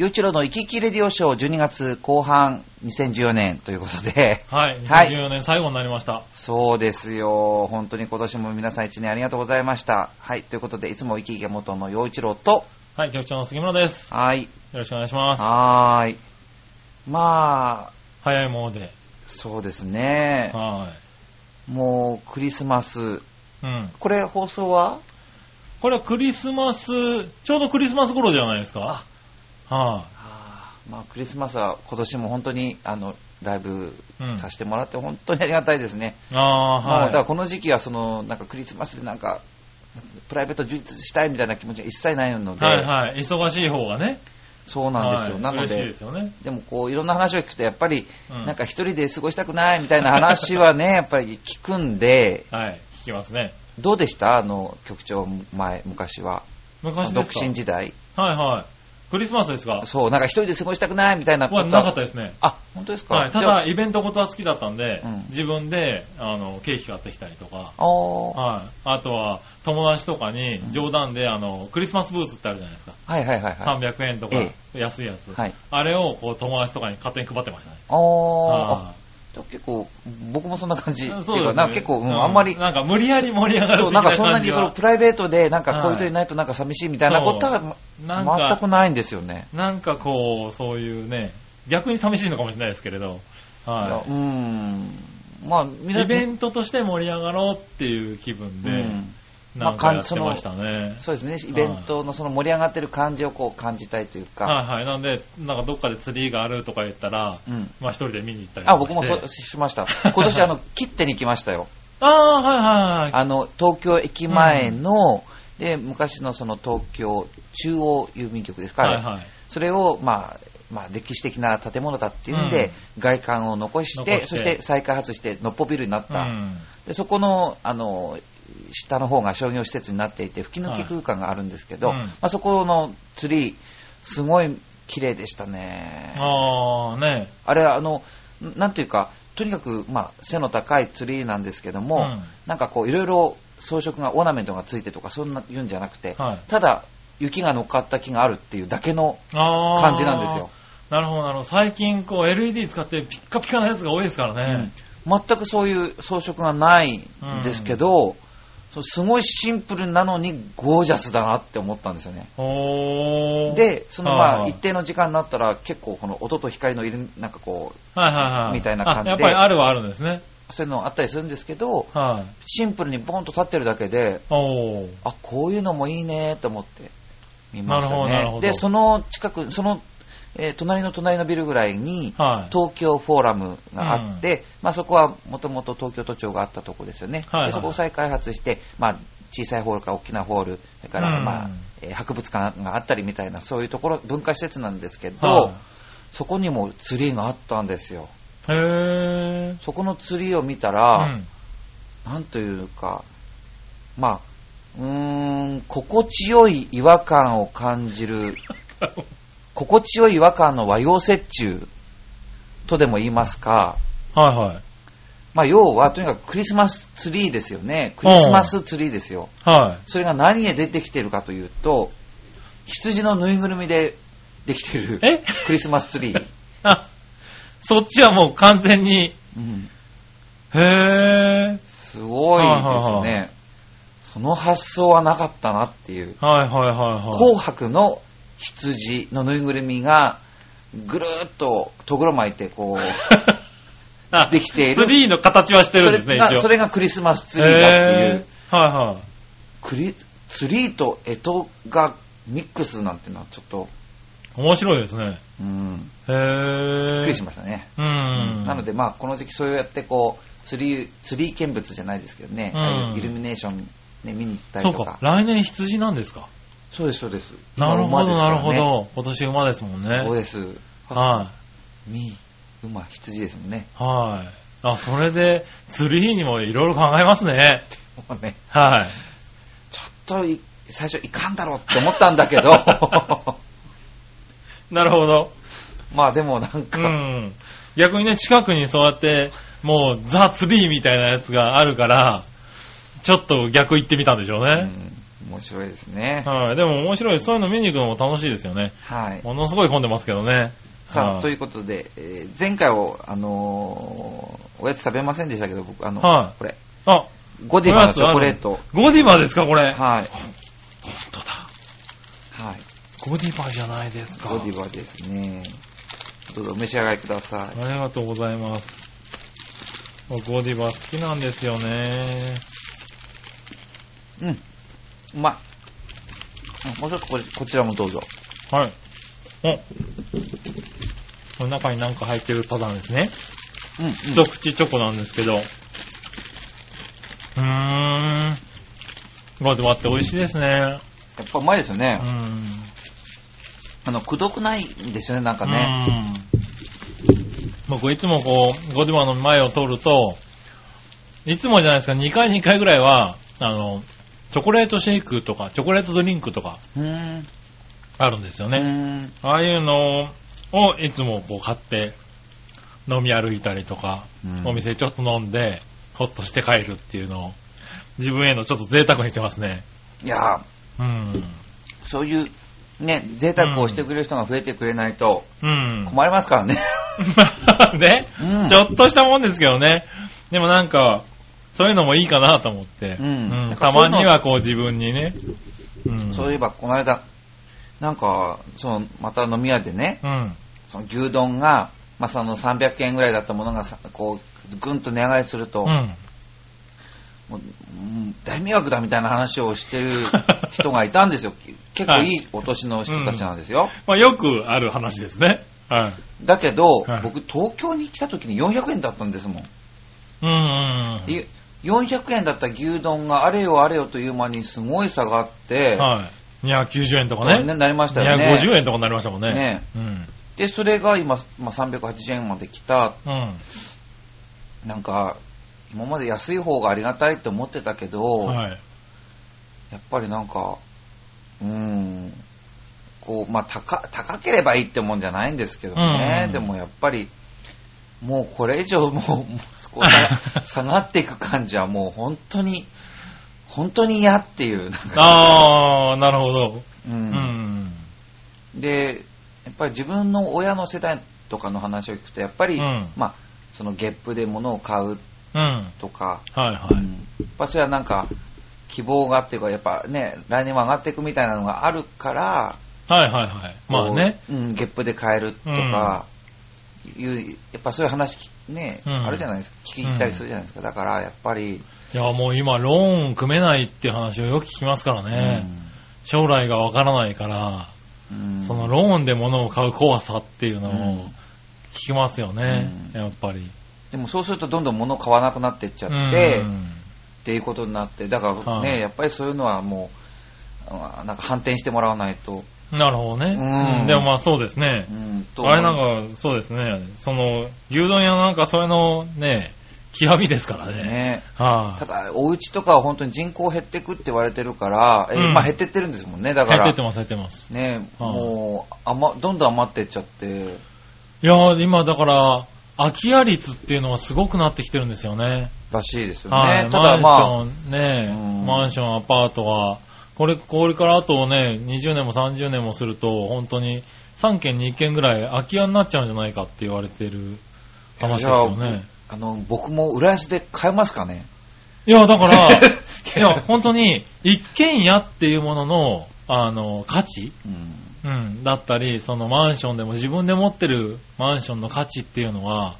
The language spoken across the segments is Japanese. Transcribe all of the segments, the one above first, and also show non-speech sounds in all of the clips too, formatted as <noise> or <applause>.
洋一郎の生き生きレディオショー12月後半2014年ということで、はい。はい2014年最後になりました。そうですよ。本当に今年も皆さん一年ありがとうございました。はい。ということで、いつも生き生き元の洋一郎と、はい。局長の杉村です。よはい。ろしくお願いします。はーい。まあ、早いもので。そうですね。はもうクリスマス。い。うん。これ放送は？これはクリスマス、ちょうどクリスマス頃じゃないですか。はあーまあ、クリスマスは今年も本当にあのライブ。させてもらって本当にありがたいですね。ああー、もうはい。だからこの時期はそのなんかクリスマスでなんかプライベート充実したいみたいな気持ちが一切ないので、はいはい。忙しい方がね。そうなんですよ。はいなのでですよね。でもこういろんな話を聞くとやっぱりうんなんか一人で過ごしたくないみたいな話はね <laughs> やっぱり聞くんではい。聞きますね。どうでした？あの局長前昔は独昔ですか？身時代はいはい。クリスマスですか？そうなんか一人で過ごしたくないみたいなことはなかったですね。あ本当ですか？はい。ただ、イベントごとは好きだったんでうん、自分で、あの、ケーキ買ってきたりとか、はい。あとは、友達とかに冗談で、あの、クリスマスブーツってあるじゃないですか。はいはいはいはい300円とかえ、安いやつ。はいあれを、こう、友達とかに勝手に配ってましたね。ああ結構僕もそんな感じ。そうですね。かなんか結構、うんあんまりなんか無理やり盛り上がるそうなんかそんなにそのプライベートでなんか恋人いないとなんか寂しいみたいなことはなんか全くないんですよね。なんかこう、そういうね、逆に寂しいのかもしれないですけれど、い。やはうーん。まあ、イベントとして盛り上がろうっていう気分で、うんなんかやってましたね。そうですね、イベントのその盛り上がってる感じをこう感じたいというか、はいはい。なんで、なんかどっかでツリーがあるとか言ったら、うん。まあ一人で見に行ったりとかあ、僕もそうしました。今年あの、<laughs> 切手に行きましたよ。ああ、はいはいはい。あの、東京駅前の、で、昔のその東京中央郵便局ですか、あれはいはい。それを、まあ、まあ、歴史的な建物だっていうんで、外観を残して残してそして再開発して、のっぽビルになった。うんでそこの、あの、下の方が商業施設になっていて、吹き抜け空間があるんですけど、はいうんまあ、そこのツリー、すごい綺麗でしたね。ああ、ね。あれは、あの、なんていうか、とにかく、まあ、背の高いツリーなんですけども、うんなんかこう、いろいろ装飾が、オーナメントがついてとか、そんな言うんじゃなくて、はい。ただ、雪が乗っかった木があるっていうだけの。感じなんですよ。。なるほど、なるほど。最近、こう、LED 使ってピッカピカなやつが多いですからね。うん全くそういう装飾がないんですけど、すごいシンプルなのにゴージャスだなって思ったんですよね。で、そのまあ、一定の時間になったら結構この音と光のいる、なんかこはいはいはい。みたいな感じであやっぱりあるはあるんですね。う、そういうのあったりするんですけど、はい。シンプルにボンと立ってるだけで。あ、こういうのもいいねと思って見ましたなるほどなるほどね。で、その近く、その、えー隣の隣のビルぐらいに、はい。東京フォーラムがあって、まあ、そこはもともと東京都庁があったところですよね、はいはいでそこを再開発して、まあ、小さいホールから大きなホールそれから、うんまあえー博物館があったりみたいなそういうところ文化施設なんですけど、はそこにもツリーがあったんですよい。へー。そこのツリーを見たうら、ん。なんというかまあうーん心地よい違和感を感じる <laughs> 心地よい違和感の和洋折衷とでも言いますか、はいはい。まあ、要は、とにかくクリスマスツリーですよね。クリスマスツリーですよ。はい。それが何で出てきてるかというと、羊のぬいぐるみでできてるえ？クリスマスツリー。あ、<laughs> そっちはもう完全に、うん、へー。すごいですはいはいはね。その発想はなかったなっていう。はいはいはいはい。紅白の羊のぬいぐるみが、ぐるーっととぐろ巻いて、こう、<laughs> あできているツリーの形はしてるんですね、それが。それがクリスマスツリーだっていう。はいはい。クリツリーと干支がミックスなんてのはちょっと、面白いですね。うん、へー。びっくりしましたね。うん。なので、まあ、この時期そうやってこう、ツリー、ツリー見物じゃないですけどね、うんイルミネーション、ね、見に行ったそうかりとか。。来年羊なんですか。そうです、そうです。なるほど、なるほ今ど。今年馬ですもんね。そうです。はみ、馬、羊ですもんね。い。はい。あ、それで、ツリーにもいろいろ考えますね。も <laughs> うね、はい。ちょっとい最初いかんだろうって思ったんだけど、<laughs> なるほど。まあでもなんうか、ん。逆にね、近くにそうやって、もう、ザ・ツリーみたいなやつがあるから、ちょっと逆行ってみたんでしょうね。うん面白いですね。はい。でも面白い。そういうの見に行くのも楽しいですよね。はい。ものすごい混んでますけどね。さあ、はいということで、えー前回を、あのーおやつ食べませんでしたけど、僕、あの、はいこれ、あ、ゴディバのチョコレート。ゴディバですか、これ？はい。本当だ。はい。ゴディバじゃないですか。ゴディバですね。どうぞお召し上がりください。ありがとうございます。僕ゴディバ好きなんですよね。うん。うまい。うんもうちょっとここちらもどうぞ。はい。おこの中になんか入ってるパターンですね。うん、うん。一口チョコなんですけど。うーん。ゴディバって美味しいですね。やっぱうまいですよねう。ん。あの、くどくないんですよね、なんかね。うん。僕いつもこう、ゴディバの前を通ると、いつもじゃないですか、2回2回ぐらいは、あの、チョコレートシェイクとか、チョコレートドリンクとか。あるんですようね。ああいうのをいつもこう買って飲み歩いたりとか、うんお店ちょっと飲んで、ほっとして帰るっていうのを、自分へのちょっと贅沢にしてますね。いやーうん。そういう、ね、贅沢をしてくれる人が増えてくれないとうん。困りますからね。<laughs> ね、うんちょっとしたもんですけどね。でもなんか、そういうのもいいかなと思って。うんたまにはこう自分にね。うん。そういえば、この間、なんか、その、また飲み屋でね、うん。その牛丼が、まあ、その300円ぐらいだったものがさ、こう、ぐんと値上がりすると、うん。大迷惑だみたいな話をしてる <laughs> 人がいたんですよ。結構いいお年の人たちなんですよ。まあよくある話ですね。はい。だけど、はい僕東京に来た時に400円だったんですもん。うんうんで400円だった牛丼があれよあれよという間にすごい差があって、うん。はい。290円とかね。なりましたよね。250円とかになりましたもんね。ねうん。で、それが今、まあ、380円まで来た。うん。なんか、今まで安い方がありがたいって思ってたけど、はい。やっぱりなんか、うーん、こう、まあ、高、高ければいいってもんじゃないんですけどね。うんでもやっぱり、もうこれ以上もう、もうこう下 <laughs> 下がっていく感じはもう本当に、本当に嫌っていう。あー、なるほど。ううんん。で、やっぱり自分の親の世代とかの話を聞くと、やっぱり、うんまあ、そのゲップで物を買ううん。とか、はいはい。うんやっぱそれはなんか、希望がっていうか、やっぱね、来年も上がっていくみたいなのがあるから、はいはいはい。まあね。うん、ゲップで買えるとか、いう、やっぱそういう話ね、うんあるじゃないですか。聞き入ったりするじゃないですか。だから、やっぱり、いや、もう今、ローン組めないっていう話をよく聞きますからね。将来がわからないから、うんそのローンで物を買う怖さっていうのうんを聞きますよね。うんやっぱり。でもそうするとどんどん物を買わなくなっていっちゃって、うんっていうことになって、だからね、はいやっぱりそういうのはもう、あなんか反転してもらわないと、なるほどね。うんうんでもまあそうですねう。ん、とあれなんか、そうですね。その、牛丼屋なんかそれのね、極みですからね。ね。はい、ただ、お家とかは本当に人口減ってくって言われてるから、えーうんまあ減ってってるんですもんね、だから減ってって。ます、減ってます。ね、はいもう、余どんどん余ってっちゃって、いやー、今だから、空き家率っていうのがすごくなってきてるんですよね。らしいですよね。はい。ただまあ、マンションね、うんマンション、アパートが、これ、これからあとね、20年も30年もすると、本当に3軒に1軒ぐらい空き家になっちゃうんじゃないかって言われてる話ですよね。あの、僕も浦安で買えますかね？いや、だから、<laughs> いや、本当に、一軒家っていうものの、あの、価値？うん。うん、だったり、そのマンションでも自分で持ってるマンションの価値っていうのは、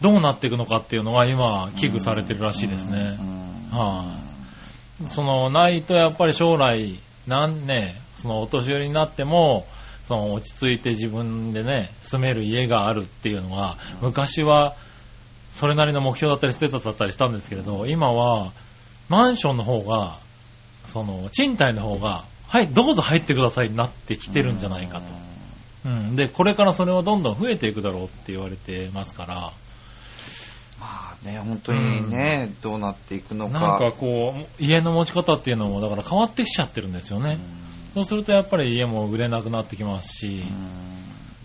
どうなっていくのかっていうのは今、危惧されてるらしいですねう。んはい、その、ないとやっぱり将来、なんね、そのお年寄りになっても、その落ち着いて自分でね、住める家があるっていうのは、昔は、それなりの目標だったりステータスだったりしたんですけれど、今は、マンションの方が、その、賃貸の方が、はい、どうぞ入ってくださいになってきてるんじゃないかと。うん。で、これからそれはどんどん増えていくだろうって言われてますから、まあね、本当にね、どうなっていくのか。なんかこう、家の持ち方っていうのも、だから変わってきちゃってるんですよね。そうするとやっぱり家も売れなくなってきますし、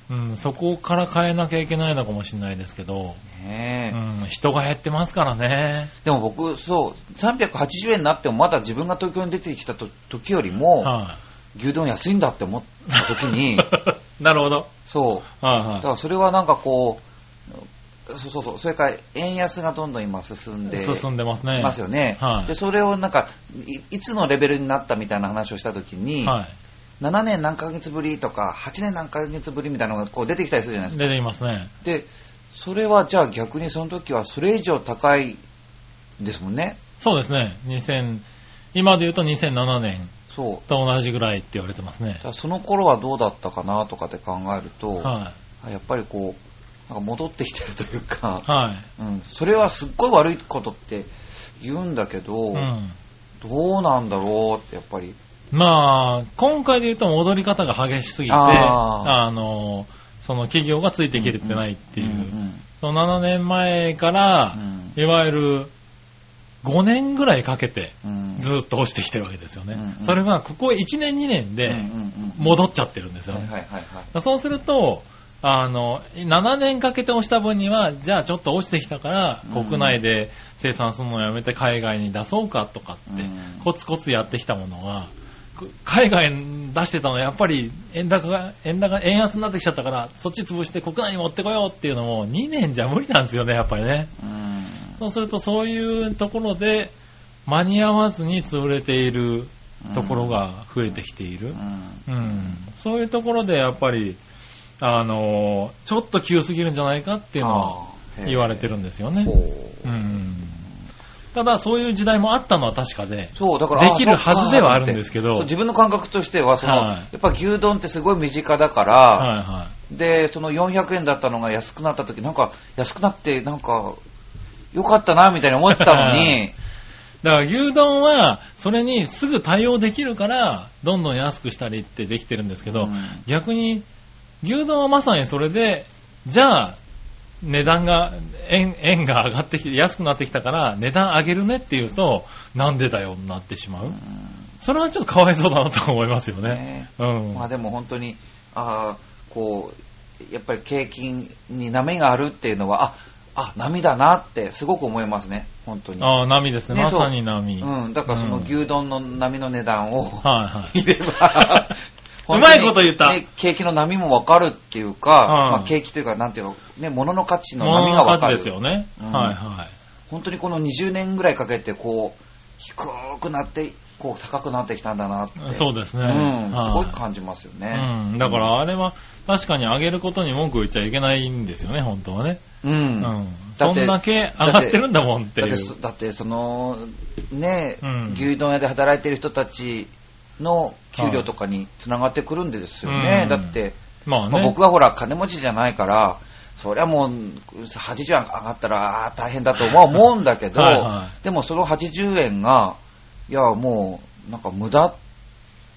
うん、そこから変えなきゃいけないのかもしれないですけど、ねえうん、人が減ってますからね。でも僕、そう、380円になってもまだ自分が東京に出てきたと時よりも、は牛丼安いんだって思った時に、い。<laughs> なるほど。そう、はいはいだからそれはなんかこう、そうそうそう、それから円安がどんどん今進んで進んでますね。いますよね。はいで、それをなんかい、いつのレベルになったみたいな話をした時に、はい。7年何ヶ月ぶりとか、8年何ヶ月ぶりみたいなのがこう出てきたりするじゃないですか。出てきますね。で、それはじゃあ逆にその時はそれ以上高いですもんね。そうですね。2000、今で言うと2007年そう。と同じぐらいって言われてますねその頃はどうだったかなとかって考えると、はやっぱりこう、なんか戻ってきてるというかい。、はい。うん、それはすっごい悪いことって言うんだけど、うん。どうなんだろうってやっぱり。まあ、今回で言うと戻り方が激しすぎて、ああの、その企業がついてきれてないっていう。うんうんその7年前からう、んいわゆる5年ぐらいかけてうんずっと落ちてきてるわけですよね。うんうんそれがここ1年2年で戻っちゃってるんですよね。そうすると、あの、7年かけて押した分には、じゃあちょっと落ちてきたから、うん。国内で生産するのをやめて海外に出そうかとかって、うん。コツコツやってきたものが、く海外に出してたのはやっぱり円高が、円高、円安になってきちゃったから、そっち潰して国内に持ってこようっていうのも2年じゃ無理なんですよね、やっぱりね。うん。そうするとそういうところで間に合わずに潰れているところが増えてきている。うん。うん、そういうところでやっぱり、あのちょっと急すぎるんじゃないかっていうのは言われてるんですよね。ほう。うん、ただ、そういう時代もあったのは確かで、そう、だから、できるはずではあるんですけど自分の感覚としては、その、はい。やっぱ牛丼ってすごい身近だから、はいはで、その400円だったのが安くなった時、なんか、安くなって、なんか、よかったな、みたいに思ったのに、い。だから牛丼は、それにすぐ対応できるから、どんどん安くしたりってできてるんですけど、うん。逆に、牛丼はまさにそれで、じゃあ、値段が、円、円が上がってきて、安くなってきたから、値段上げるねって言うと、なんでだよ、になってしまう。それはちょっとかわいそうだなと思いますよね。ねうん。まあでも本当に、ああ、こう、やっぱり景気に波があるっていうのは、あ、あ、波だなってすごく思いますね、本当に。ああ、波ですね。ねまさに波。うん、だからそのうん牛丼の波の値段をはいはい。<laughs> 見れば、うまいこと言ったね景気の波もわかるっていうか、まあ、景気というか、なんていうの、ね、物の価値の波がわかる。ですよね。うんはいはい。本当にこの20年ぐらいかけて、こう、低くなって、こう、高くなってきたんだなって。そうですね。うん、すはいごい感じますよね。うん。だからあれは、確かに上げることに文句を言っちゃいけないんですよね、本当はね。うん。うん。だそんだけ上がってるんだもんっていう。だってそ、だってその、ね、うん牛丼屋で働いてる人たちの給料とかにつながってくるんですよね。うんだって、まあね。まあ、僕はほら、金持ちじゃないから、そりゃもう、80円上がったら、大変だとは思うんだけど、はいはでもその80円が、いや、もう、なんか無駄っ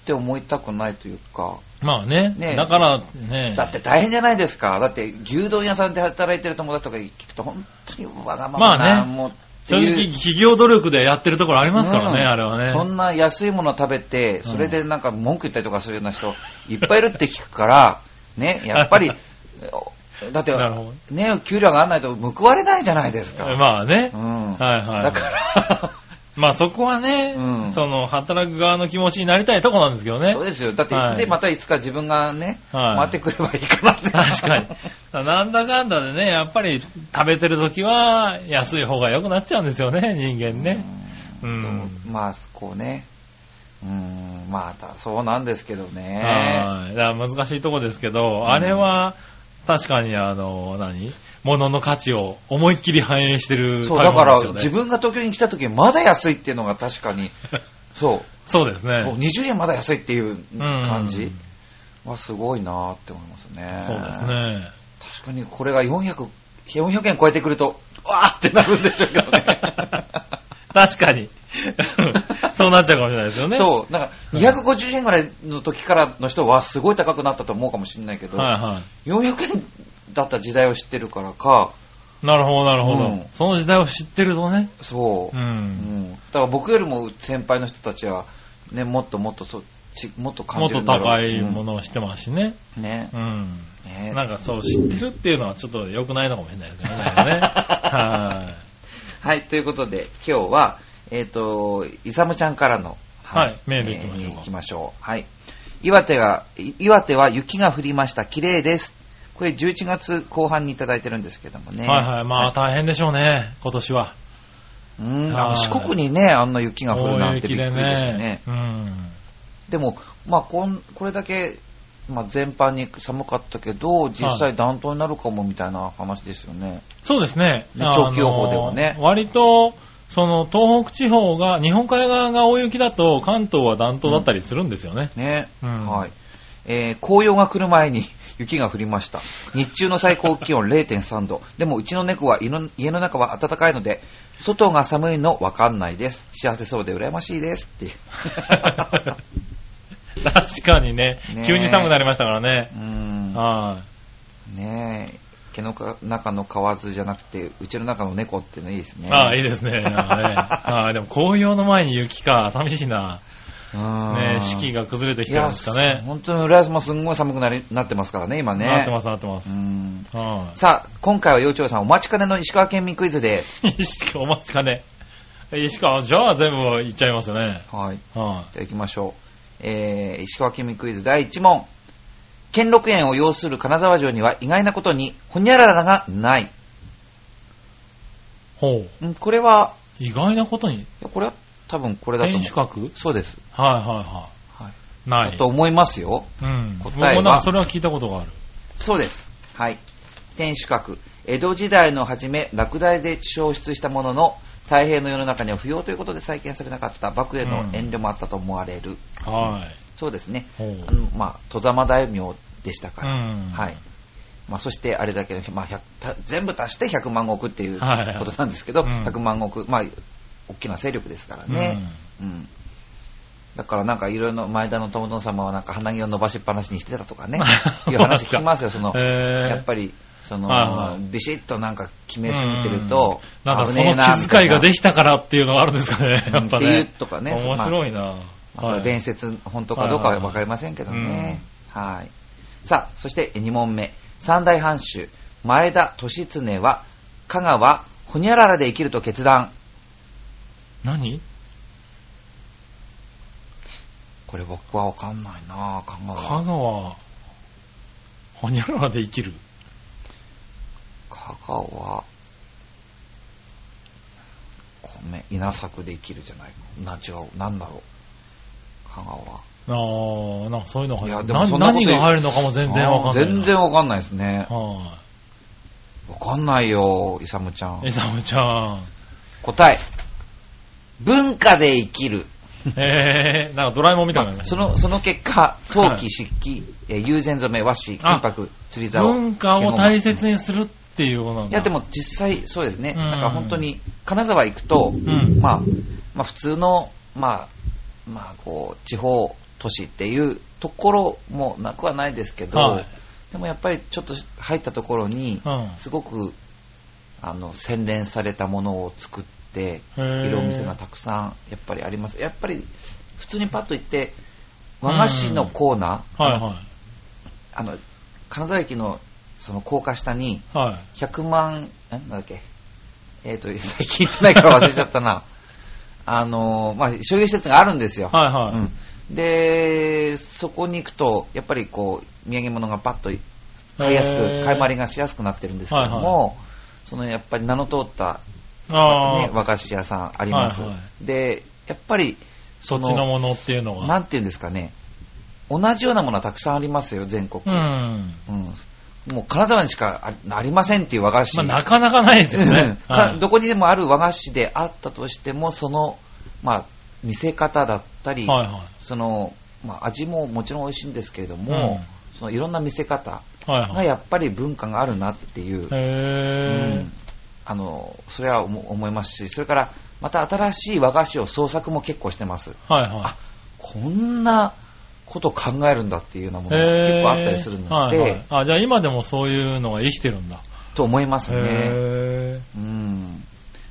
て思いたくないというか、まあね。ねだからね。だって大変じゃないですか。だって牛丼屋さんで働いてる友達とか聞くと、本当にわがままな、まあねもうって正直、企業努力でやってるところありますからね、うんあれはね。そんな安いもの食べて、それでなんか文句言ったりとかするような人、いっぱいいるって聞くから、<laughs> ね、やっぱり、<laughs> だってね、給料が上がらないと報われないじゃないですか。まあねう。ん。はいはい。だから、まあそこはね、うんその働く側の気持ちになりたいとこなんですけどね。そうですよ。だって、はいで、またいつか自分がね、はい回ってくればいいかなって。確かに。<laughs> なんだかんだでね、やっぱり食べてる時は安い方が良くなっちゃうんですよね、人間ね。ううんん。まあ、こうね。うん、まあ、そうなんですけどね。はい。だから難しいとこですけど、あれは確かにあの、何？物の価値を思いっきり反映してるそう、だから。自分が東京に来た時まだ安いっていうのが確かに、<laughs> そう、そうですね。20円まだ安いっていう感うんじはすごいなって思いますね。そうです。ね。確かにこれが400、400円超えてくると、わーってなるんでしょうけどね。<laughs> 確かに。<laughs> そうなっちゃうかもしれないですよね。そう、なんか250円ぐらいの時からの人はすごい高くなったと思うかもしれないけど、はいは400円だった時代を知ってるからか、い。なるほど、なるほど、うんその時代を知ってるとね。そう、う。うんんだから僕よりも先輩の人たちは、ね、もっともっとそちもっと感もっとじるんだろう高いものをしてますしね。うんねうん。ねなんかそう、知ってるっていうのはちょっと良くないのかもしれないですね。<laughs> ははい、ということで、今日は、えっ、と、イサムちゃんからの、はいメール行きましょうかえー行きましょう。はい。岩手が、い岩手は雪が降りました。綺麗です。これ11月後半にいただいてるんですけどもい。ね。はいはい。まあ大変でしょうね、今年は。うん、四国にね、あんな雪が降るなんてびっくりですよね。ね。うん。でも、まあこん、これだけ、まあ、全般に寒かったけど、実際暖冬になるかもみたいな話ですよね。そうですね。ね長期予報ではね割と、その東北地方が、日本海側が大雪だと関東は暖冬だったりするんですよね。ね。うんはい。えー紅葉が来る前に雪が降りました。日中の最高気温0.3度。でもうちの猫は家の家の中は暖かいので、外が寒いのわかんないです。幸せそうで羨ましいです。っていう。<laughs> 確かにねね急に寒くなりましたからね。うーん。はねえ。毛のか中の蛙じゃなくて、うちの中の猫っていうのいいですい。ね。ああ、いいですねああでも紅葉の前に雪か。寂しいな。うんね四季が崩れてきてるんですかね。本当に浦安もすんごい寒くなりなってますからね、今ね。なってます、なってますう。んはさあ、今回は幼鳥さんお待ちかねの石川県民クイズです。い。<laughs> 石川、お待ちかね。石川、じゃあ全部いっちゃいますよね。はい。はじゃあ行きましょう。えー、石川県民クイズ第1問。兼六園を要する金沢城には意外なことに、ほにゃららがない。い。ほう。んこれは、意外なことに、これは多分これだと思う天守。閣そうです。はいはいははい。い。ない。だと思いますよ。うん。僕答えはもなんかそれは聞いたことがある。そうです。はい。天守閣。江戸時代の初め、落第で消失したものの、太平の世の中には不要ということで再建されなかった幕府への遠慮もあったと思われる。はい。そうですね。あのまあ、戸様大名でしたから。うんはい。まあ、そしてあれだけの、まあ、100た全部足して100万石っていうはいことなんですけど、うん100万石、まあ、大きな勢力ですからね。うん。だからなんかいろいろ前田の友殿様はなんか鼻毛を伸ばしっぱなしにしてたとかね、<laughs> いう話聞きますよ、その、やっぱり、その、はいはいビシッとなんか決めすぎてると、なんかその気遣いができきたからっていうのがあるんですかね。やっぱっていうね。とかね面白いな。まあ、そはいれ伝説、本当かどうかは分かりませんけどね。はい。さあ、そして2問目。三大藩主、前田利常は、香川、ほにゃららで生きると決断。何？これ僕は分かんないな香川。香川、ほにゃららで生きる？香川、米、稲作で生きるじゃないな、違う、なんだろう。香川。ああ、なんかそういうの入いやでもそんなこと何が入るのかも全然わかんないな。全然分かんないですね。は分かんないよ、イサムちゃんい。。イサムちゃん。答え。文化で生きる。えー、なんかドラえもんみたいなのまあその、その結果、陶器、漆器、えー友禅染め、和紙、金箔、釣り竿。文化を大切にするっていうことなんだ。いや、でも実際そうですね。うんなんか本当に、金沢行くと、んまあ、まあ普通の、まあ、まあこう、地方都市っていうところもなくはないですけど、はいでもやっぱりちょっと入ったところに、うん。すごく、あの、洗練されたものを作って、いるお店がたくさんやっぱりあります。やっぱり普通にパッと行って、和菓子のコーナー、はいはあの、金沢駅のその高架下にい。はい。100万、えなんだっけ、えっ、と、最近行ってないから忘れちゃったな。<laughs> あの、まあ、商業施設があるんですよ。はいはい。うんで、そこに行くと、やっぱりこう、土産物がパッと買いやすく、買い回りがしやすくなってるんですけども、そのやっぱり名の通ったね、和菓子屋さんあります。はいはで、やっぱり、そっちのものっていうのが。なんていうんですかね、同じようなものはたくさんありますよ、全国。うん。うんもう金沢にしかありませんっていう和菓子。まあ、なかなかないですよね。かはいどこにでもある和菓子であったとしても、その、まあ、見せ方だったり、はいはその、まあ、味ももちろん美味しいんですけれどい。も、そのいろんな見せ方うん、はいはい。がやっぱり文化があるなっていう、へうんあの、それは思思いますし、それから、また新しい和菓子を創作も結構してます。ー。はいはあこんなことを考えるんだっていうようなもい。のが結構あったりするので、はいはい。あ、じゃあ今でもそういうのが生きてるんだ。と思いますね。へうん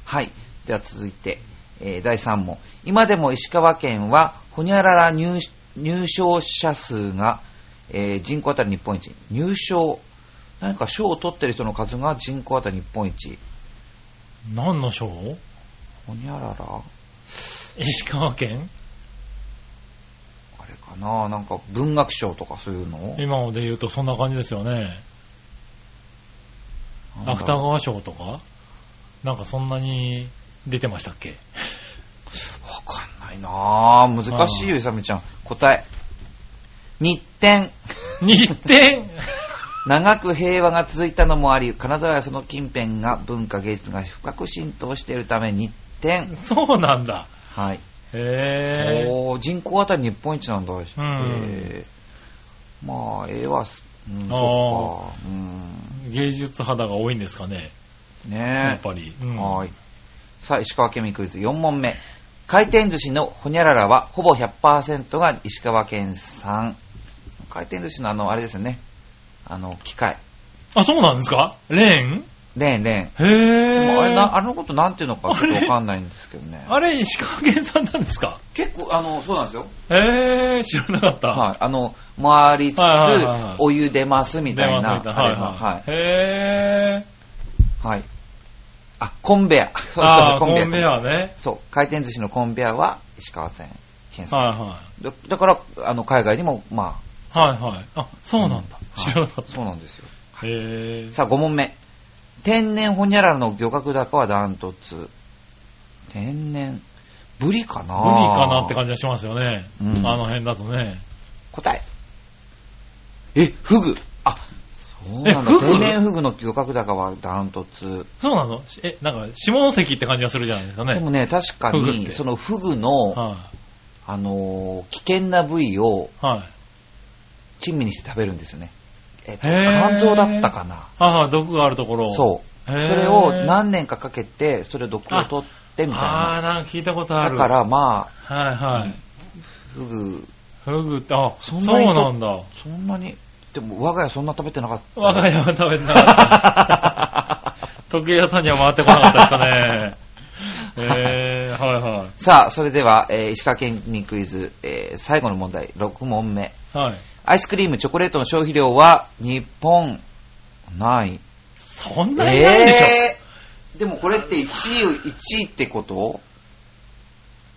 はい。では続いて、えー第3問。今でも石川県は、ほにゃらら入入賞者数が、えー人口当たり日本一。入賞、何か賞を取ってる人の数が人口当たり日本一。何の賞ほにゃらら？石川県？あれかな？なんか文学賞とかそういうの？今まで言うとそんな感じですよね。芥川賞とか？なんかそんなに出てましたっけ？わかんないなぁ。難しいよ、いさみちゃん。答え。日展。日展長く平和が続いたのもあり、金沢やその近辺が文化芸術が深く浸透しているため日展。そうなんだ。はい。へぇー。おー人口あたり日本一なんだ。んえーまあ、絵はす、うん、あーそっか。うん。芸術肌が多いんですかね。やねっぱり。え。うんはい。さあ、石川県民クイズ4問目。回転寿司のほにゃららはほぼ100%が石川県産。回転寿司のあの、あれですよね。あの、機械。あ、そうなんですか？レーン？レーン、レーン。へでもあれな。あれのことなんていうのかちょっとわかんないんですけどね。<laughs> あれ、石川県産なんですか？結構、あの、そうなんですよ。へぇー、知らなかった。はい。あの、回りつつはいはいはいはい、お湯出ますみたいな。出ますみたいはいははい。へぇはい。あ、コンベア。ー。そうそうコンベアね。そう、回転寿司のコンベアは石川県県産。はいはだだから、あの、海外にも、まい。はいはい。あ、そうなんだ。あ、知らなかっはいそうなんですよ。た。へ。さあ、5問目。天然ホニャララの漁獲高はダントツ。天然、ブリかな？無理かなって感じがしますよね。うんあの辺だとね。答え。え、フグ。あ、そうなんだ。えフグ？天然フグの漁獲高はダントツ。そうなの？え、なんか、下関って感じがするじゃないですかね。でもね、確かに、フグってそのフグの、はあのー危険な部位をい。はい。珍味にして食べるんですよね。えっと、肝臓だったかな。はいはい、毒があるところ。そう。それを何年かかけて、それを毒を取ってみたいあー、な。なんか聞いたことある。だか、らまあ、はいはい。フグ、フグって、あ、そそんなにうなんだ。そんなに、でも我が家そんな食べてなかった。我が家は食べてなかった。<laughs> 時計屋さんには回ってこなかったですかね。<laughs> えー、はいはい。さあ、それでは、えー石川県民クイズ、えー最後の問題、6問目。はい。アイスクリーム、チョコレートの消費量は日本、ない。そんなにないでしょ。えーでもこれって1位、1位ってこと？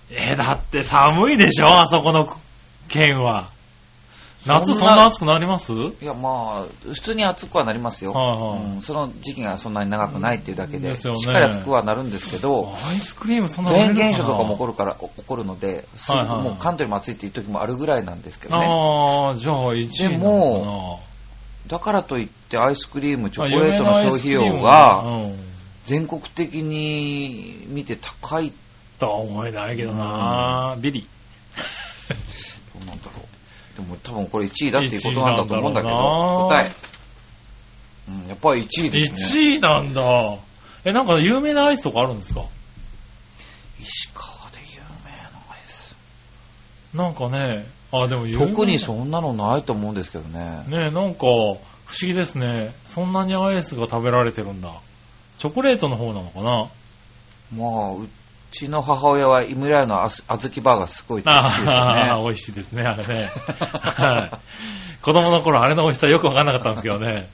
えー、だって寒いでしょあそこの県は。夏そんな暑くなります？いや、まあ、普通に暑くはなりますよ。はいはい。うんその時期がそんなに長くないっていうだけで、でね。しっかり暑くはなるんですけど、アイスクリームそんなフェーン現象とかも起こるから、起こるので、すぐはいはいはい。もう関東よりも暑いっていう時もあるぐらいなんですけどね。ああ、じゃあ1位なのだからといってアイスクリーム、チョコレートの消費量あが全国的に見て高い、とは思えないけどな。ビリ。でも多分これ1位だっていうことなんだと思うんだけど、答え。うん、やっぱり1位ですね。1位なんだ。え、なんか有名なアイスとかあるんですか？石川で有名なアイス。なんかね、あ、でも有名な特にそんなのないと思うんですけどね。ねなんか、不思議ですね。そんなにアイスが食べられてるんだ。チョコレートの方なのかな？まあ、うちの母親はイムライのあす小豆バーがすごい好きですよああ、ね。美味しいですね、あれね。はい。子供の頃あれの美味しさよくわかんなかったんですけどね。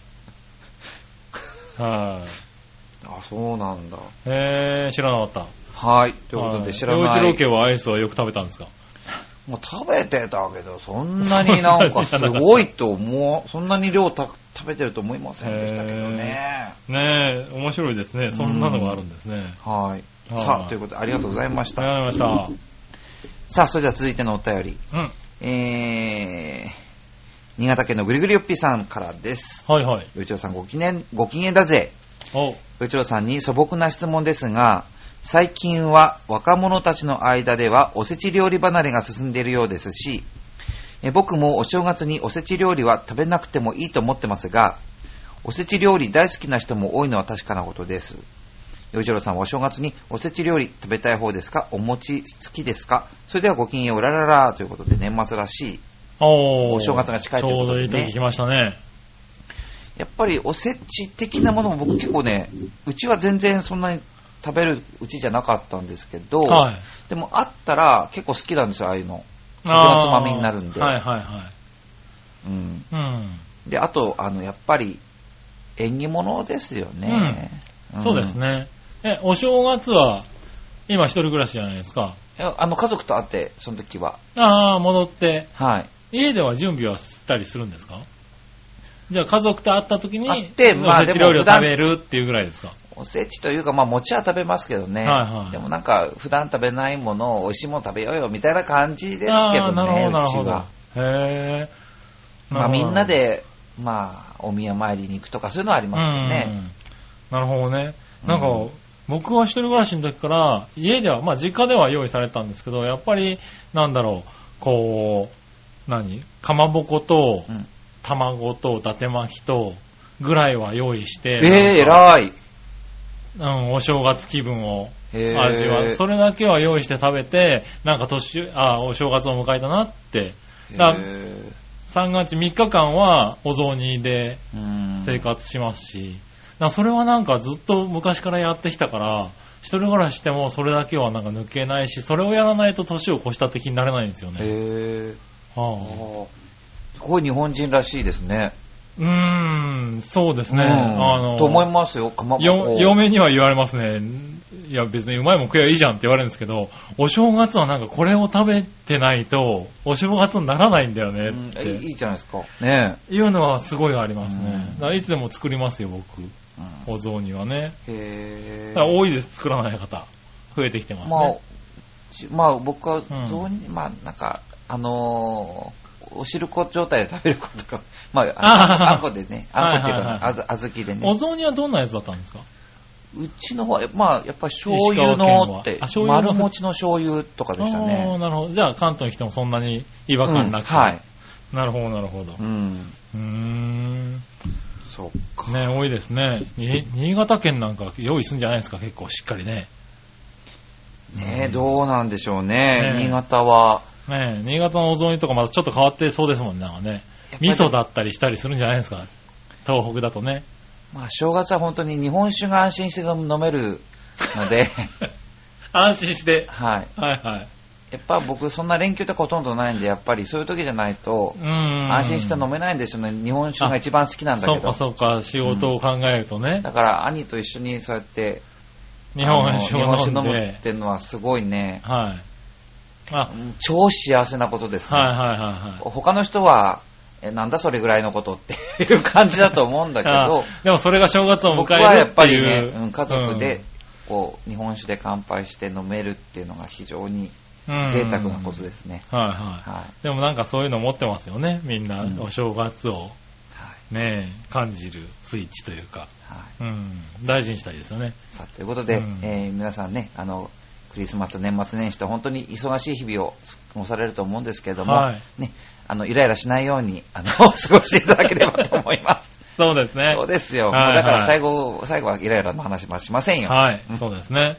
はい。あ、そうなんだ。えー、知らなかった。はい。ということで知ら洋ない。一郎家はアイスはよく食べたんですか？もう食べてたけど、そんなになんかすごいと思う、そんなに量た食べてると思いませんでしたけどね。ねえ、面白いですね。そんなのがあるんですね。はい。はいさあ、ということでありがとうございました。ありがとうございましさあ、それでは続いてのお便り。た。うん。えー、新潟県のぐりぐりよっぴさんからです。はいはい。よいちろさんご機嫌、ご機嫌だぜ。およいちろさんに素朴な質問ですが、最近は若者たちの間ではおせち料理離れが進んでいるようですし、え僕もお正月におせち料理は食べなくてもいいと思ってますが、おせち料理大好きな人も多いのは確かなことです。よいちろさんはお正月におせち料理食べたい方ですか？お餅好きですか？それではごきげんよう、ラララということで年末らしい。お正月が近いということでねちょうどいい時来ましたね。やっぱりおせち的なものも僕結構ね、うちは全然そんなに食べるうちじゃなかったんですけど、はい。でもあったら結構好きなんですよ、ああいうの。食のつまみになるんで。はいはいはい。うん。うん。で、あと、あの、やっぱり、縁起物ですよね。んそうです。ね。え、お正月は、今一人暮らしじゃないですか。いやあの、家族と会って、その時は。ああ、戻って、はい。家では準備はしたりするんですか？じゃあ家族と会った時に、会ってまあおせち料理を食べるっていうぐらいですか？おせちというか、まあ、餅は食べますけどね。はいはいでもなんか、普段食べないものを美味しいもの食べようよ、みたいな感じですけどなるほね、ど、なるほど。へえ。まあ、みんなでで、まあ、お宮参りに行くとか、そういうのはありますよね。うんなるほどね。なんか、うん僕は一人暮らしの時から、家では、まあ実家では用意されたんですけど、やっぱり、なんだろう、こう、何かまぼこと、うん卵と、伊達巻きと、ぐらいは用意して、ええなんか偉い。うん、お正月気分を味わう。それだけは用意して食べて、なんか年、あお正月を迎えたなって。だへえ3月3日間はお雑煮でうん生活しますし、らそれはなんかずっと昔からやってきたから、一人暮らししてもそれだけはなんか抜けないし、それをやらないと年を越した敵になれないんですよね。へえあはあーすごい日本人らしいですね。うーん、そうですね。うんあの、と思いますよ、かま嫁には言われますね。いや別にうまいもん食えばいいじゃんって言われるんですけど、お正月はなんかこれを食べてないと、お正月にならないんだよねうんっていいいじゃないですか。ねいうのはすごいありますね。うんいつでも作りますよ、僕。え。お雑煮はね。へえだ多いです、作らない方。増えてきてますまあまあ僕はん雑煮、まあなんか、あのーお汁粉状態で食べることか、まあ、あーあんこでね、あんこっていうか、はいはいはいあず小豆でおね。雑煮はどんなやつだったんですか？うちの方は、まあ、やっぱり醤油のって丸餅の醤油とかでしたね。なるほど。じゃあ関東に来てもそんなに違和感なく、うんはい。なるほど、なるほど。うん。うーん。そっか。ね、多いですね。に新潟県なんか用意するんじゃないですか、結構しっかりね。ねえ、どうなんでしょうね。ね新潟は。ね新潟のお雑煮とかまたちょっと変わってそうですもんね、なんかね。味噌だったりしたりするんじゃないですか。東北だとね。まあ、正月は本当に日本酒が安心して飲めるので、<laughs> 安心して。はい。はいはい。やっぱ僕そんな連休とかほとんどないんで、やっぱりそういう時じゃないと。安心して飲めないんですよね。日本酒が一番好きなんだそうかけど。そうか、仕事を考えるとね。だから兄と一緒にそうやって、日本酒飲むっ。ていうのはすごいね、はい。あ、うん超幸せなことですね。はいはいはいはい。他の人は、え、なんだそれぐらいのことっていう感じだと思うんだけど <laughs> あ、でもそれが正月を迎僕えるってはやっぱり。ね、うん家族で、こう、日本酒で乾杯して飲めるっていうのが非常にうん、贅沢なことですね。はいはい。はでもなんかそういうの持ってますよね。みんな、うんお正月をい。はい。ね、感じるスイッチというか。はい。うん。大事にしたいですよね。さあ、ということで、うんえー皆さんね、あの、クリスマス、年末年始と本当に忙しい日々を過ごされると思うんですけれども、はいね、あの、イライラしないように、あの、<laughs> 過ごしていただければと思います。そうですね。そうですよ。はいもうだからはい最後、最後はイライラの話はしませんよ。はいうん。そうですね。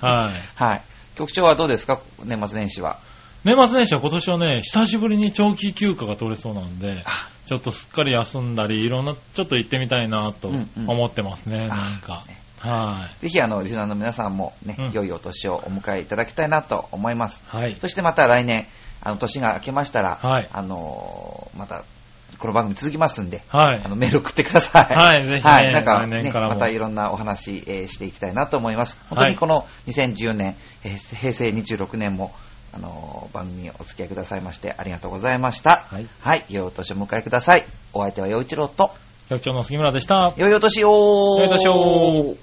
はい。<laughs> はい。局長はどうですか？年末年始は。年末年始は今年はね、久しぶりに長期休暇が取れそうなんで、あちょっとすっかり休んだり、いろんな、ちょっと行ってみたいなとうんうん思ってますね、あなんかね。はぜひ、あの、リスナーの皆さんもね、うん良いお年をお迎えいただきたいなと思います。い。はい。そしてまた来年、あの、年が明けましたら、はいあのーまた、この番組続きますんで、はいあ。の、メール送ってください。はいぜひねはい、なんか、ね、またいろんなお話、えーしていきたいなと思います。本当はいにこの2010年、えー平成26年も、あのー番組にお付き合いくださいまして、ありがとうございました。はい。はい、良いお年をお迎えください。お相手は陽一郎と、局長の杉村でした。良いお年を良いお年を